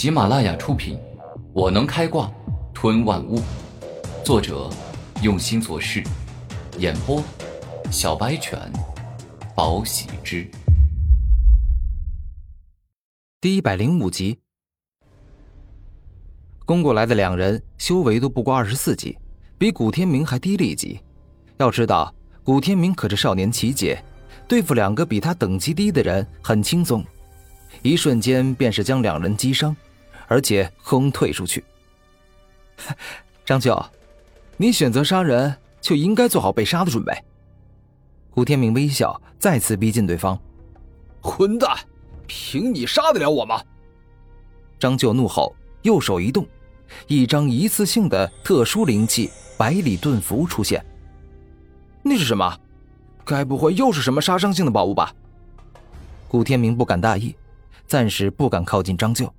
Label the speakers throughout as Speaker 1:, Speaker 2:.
Speaker 1: 喜马拉雅出品，《我能开挂吞万物》，作者用心做事，演播小白犬，宝喜之，
Speaker 2: 第一百零五集。攻过来的两人修为都不过二十四级，比古天明还低了一级。要知道，古天明可是少年奇杰，对付两个比他等级低的人很轻松。一瞬间便是将两人击伤，而且轰退出去。张舅，你选择杀人，就应该做好被杀的准备。古天明微笑，再次逼近对方。
Speaker 3: 混蛋，凭你杀得了我吗？
Speaker 2: 张舅怒吼，右手一动，一张一次性的特殊灵气百里盾符出现。那是什么？该不会又是什么杀伤性的宝物吧？古天明不敢大意。暂时不敢靠近张舅，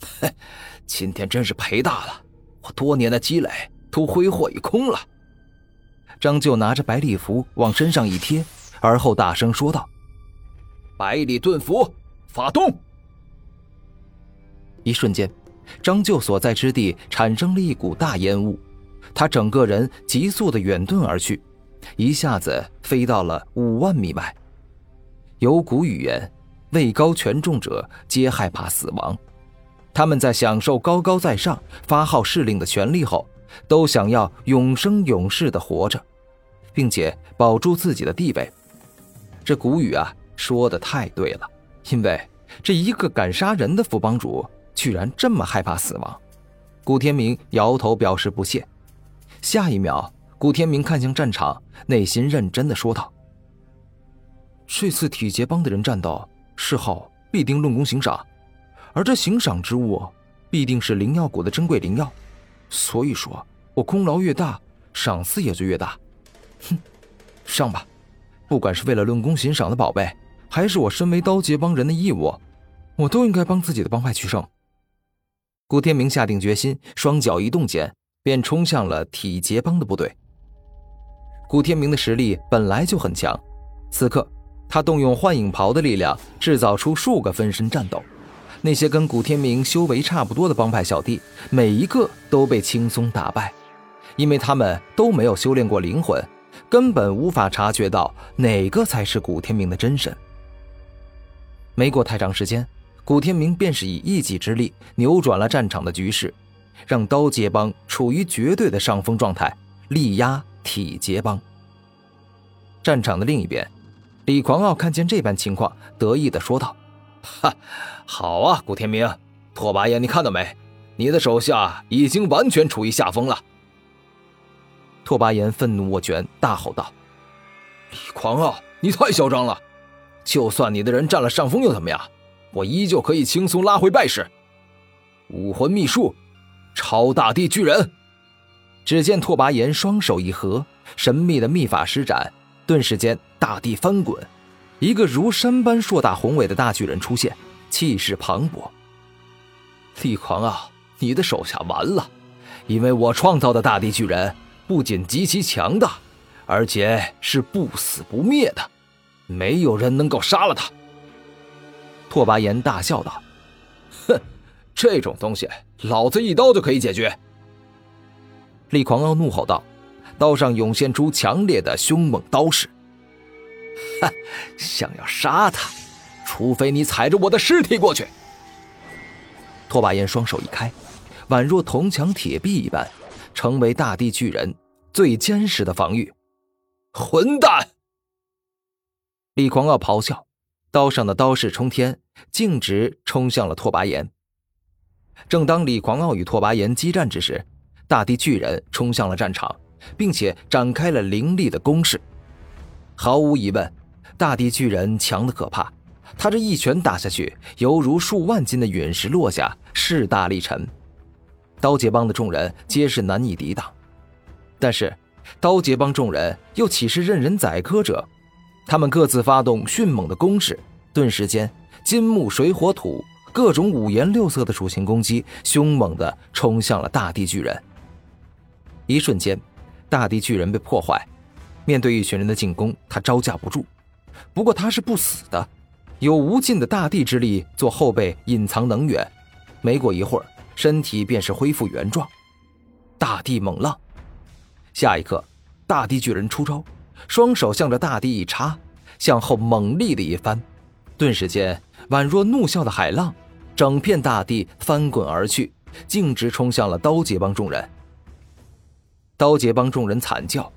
Speaker 3: 哼，今天真是赔大了，我多年的积累都挥霍一空了。
Speaker 2: 张舅拿着百里符往身上一贴，而后大声说道：“
Speaker 3: 百里遁符，发动！”
Speaker 2: 一瞬间，张舅所在之地产生了一股大烟雾，他整个人急速的远遁而去，一下子飞到了五万米外。有古语言。位高权重者皆害怕死亡，他们在享受高高在上、发号施令的权利后，都想要永生永世的活着，并且保住自己的地位。这古语啊，说的太对了，因为这一个敢杀人的副帮主，居然这么害怕死亡。古天明摇头表示不屑。下一秒，古天明看向战场，内心认真的说道：“这次体劫帮的人战斗。”事后必定论功行赏，而这行赏之物，必定是灵药谷的珍贵灵药。所以说，我功劳越大，赏赐也就越大。哼，上吧！不管是为了论功行赏的宝贝，还是我身为刀劫帮人的义务，我都应该帮自己的帮派取胜。古天明下定决心，双脚一动间，便冲向了体劫帮的部队。古天明的实力本来就很强，此刻。他动用幻影袍的力量，制造出数个分身战斗。那些跟古天明修为差不多的帮派小弟，每一个都被轻松打败，因为他们都没有修炼过灵魂，根本无法察觉到哪个才是古天明的真身。没过太长时间，古天明便是以一己之力扭转了战场的局势，让刀劫帮处于绝对的上风状态，力压体劫帮。战场的另一边。李狂傲看见这般情况，得意的说道：“
Speaker 3: 哈，好啊，古天明，拓跋炎，你看到没？你的手下已经完全处于下风了。”
Speaker 2: 拓跋炎愤怒握拳，大吼道：“
Speaker 3: 李狂傲，你太嚣张了！就算你的人占了上风又怎么样？我依旧可以轻松拉回败势。武魂秘术，超大地巨人！”
Speaker 2: 只见拓跋炎双手一合，神秘的秘法施展。顿时间，大地翻滚，一个如山般硕大宏伟的大巨人出现，气势磅礴。
Speaker 3: 厉狂啊，你的手下完了，因为我创造的大地巨人不仅极其强大，而且是不死不灭的，没有人能够杀了他。
Speaker 2: 拓跋炎大笑道：“
Speaker 3: 哼，这种东西，老子一刀就可以解决。”
Speaker 2: 厉狂傲怒吼道。刀上涌现出强烈的凶猛刀势。
Speaker 3: 哈，想要杀他，除非你踩着我的尸体过去。
Speaker 2: 拓跋炎双手一开，宛若铜墙铁壁一般，成为大地巨人最坚实的防御。
Speaker 3: 混蛋！
Speaker 2: 李狂傲咆哮，刀上的刀势冲天，径直冲向了拓跋炎。正当李狂傲与拓跋炎激战之时，大地巨人冲向了战场。并且展开了凌厉的攻势。毫无疑问，大地巨人强的可怕。他这一拳打下去，犹如数万斤的陨石落下，势大力沉。刀杰帮的众人皆是难以抵挡。但是，刀杰帮众人又岂是任人宰割者？他们各自发动迅猛的攻势，顿时间，金木水火土各种五颜六色的属性攻击，凶猛地冲向了大地巨人。一瞬间。大地巨人被破坏，面对一群人的进攻，他招架不住。不过他是不死的，有无尽的大地之力做后备，隐藏能源。没过一会儿，身体便是恢复原状。大地猛浪，下一刻，大地巨人出招，双手向着大地一插，向后猛力的一翻，顿时间宛若怒啸的海浪，整片大地翻滚而去，径直冲向了刀杰帮众人。刀杰帮众人惨叫，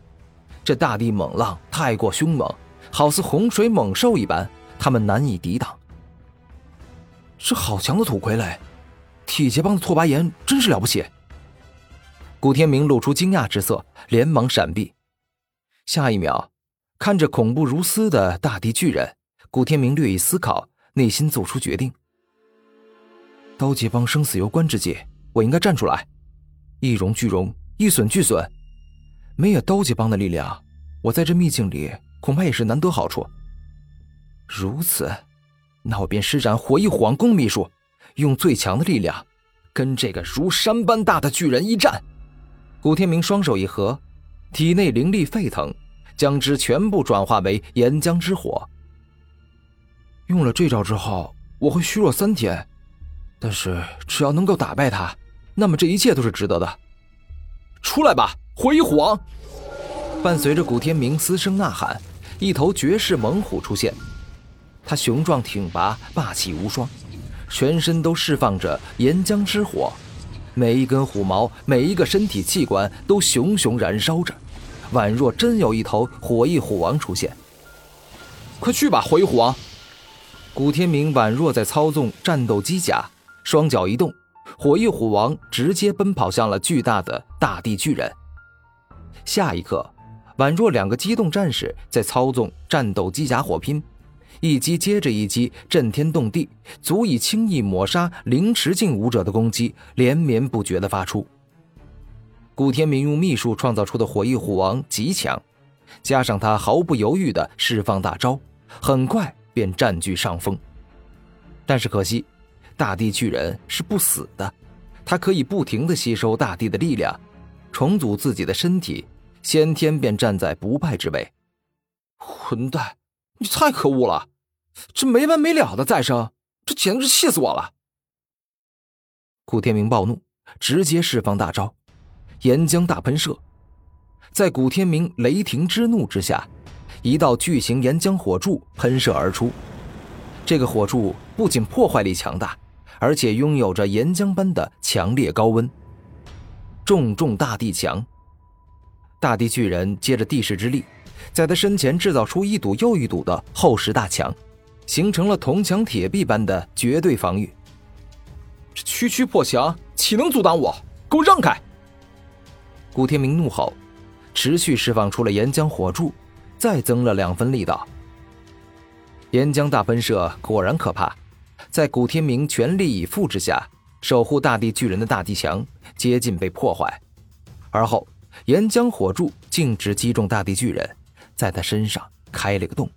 Speaker 2: 这大地猛浪太过凶猛，好似洪水猛兽一般，他们难以抵挡。是好强的土傀儡，体劫帮的拓跋炎真是了不起。古天明露出惊讶之色，连忙闪避。下一秒，看着恐怖如斯的大地巨人，古天明略一思考，内心做出决定：刀劫帮生死攸关之际，我应该站出来，一荣俱荣。一损俱损，没有刀劫帮的力量，我在这秘境里恐怕也是难得好处。如此，那我便施展火翼皇宫秘术，用最强的力量，跟这个如山般大的巨人一战。古天明双手一合，体内灵力沸腾，将之全部转化为岩浆之火。用了这招之后，我会虚弱三天，但是只要能够打败他，那么这一切都是值得的。出来吧，火翼虎王！伴随着古天明嘶声呐喊，一头绝世猛虎出现。他雄壮挺拔，霸气无双，全身都释放着岩浆之火，每一根虎毛，每一个身体器官都熊熊燃烧着，宛若真有一头火翼虎王出现。快去吧，火翼虎王！古天明宛若在操纵战斗机甲，双脚一动。火翼虎王直接奔跑向了巨大的大地巨人。下一刻，宛若两个机动战士在操纵战斗机甲火拼，一击接着一击，震天动地，足以轻易抹杀凌迟境武者的攻击，连绵不绝地发出。古天明用秘术创造出的火翼虎王极强，加上他毫不犹豫地释放大招，很快便占据上风。但是可惜。大地巨人是不死的，他可以不停的吸收大地的力量，重组自己的身体，先天便站在不败之位。混蛋，你太可恶了！这没完没了的再生，这简直是气死我了！古天明暴怒，直接释放大招——岩浆大喷射。在古天明雷霆之怒之下，一道巨型岩浆火柱喷射而出。这个火柱不仅破坏力强大。而且拥有着岩浆般的强烈高温。重重大地墙，大地巨人借着地势之力，在他身前制造出一堵又一堵的厚实大墙，形成了铜墙铁壁般的绝对防御。这区区破墙岂能阻挡我？给我让开！古天明怒吼，持续释放出了岩浆火柱，再增了两分力道。岩浆大喷射果然可怕。在古天明全力以赴之下，守护大地巨人的大地墙接近被破坏，而后岩浆火柱径直击中大地巨人，在他身上开了个洞。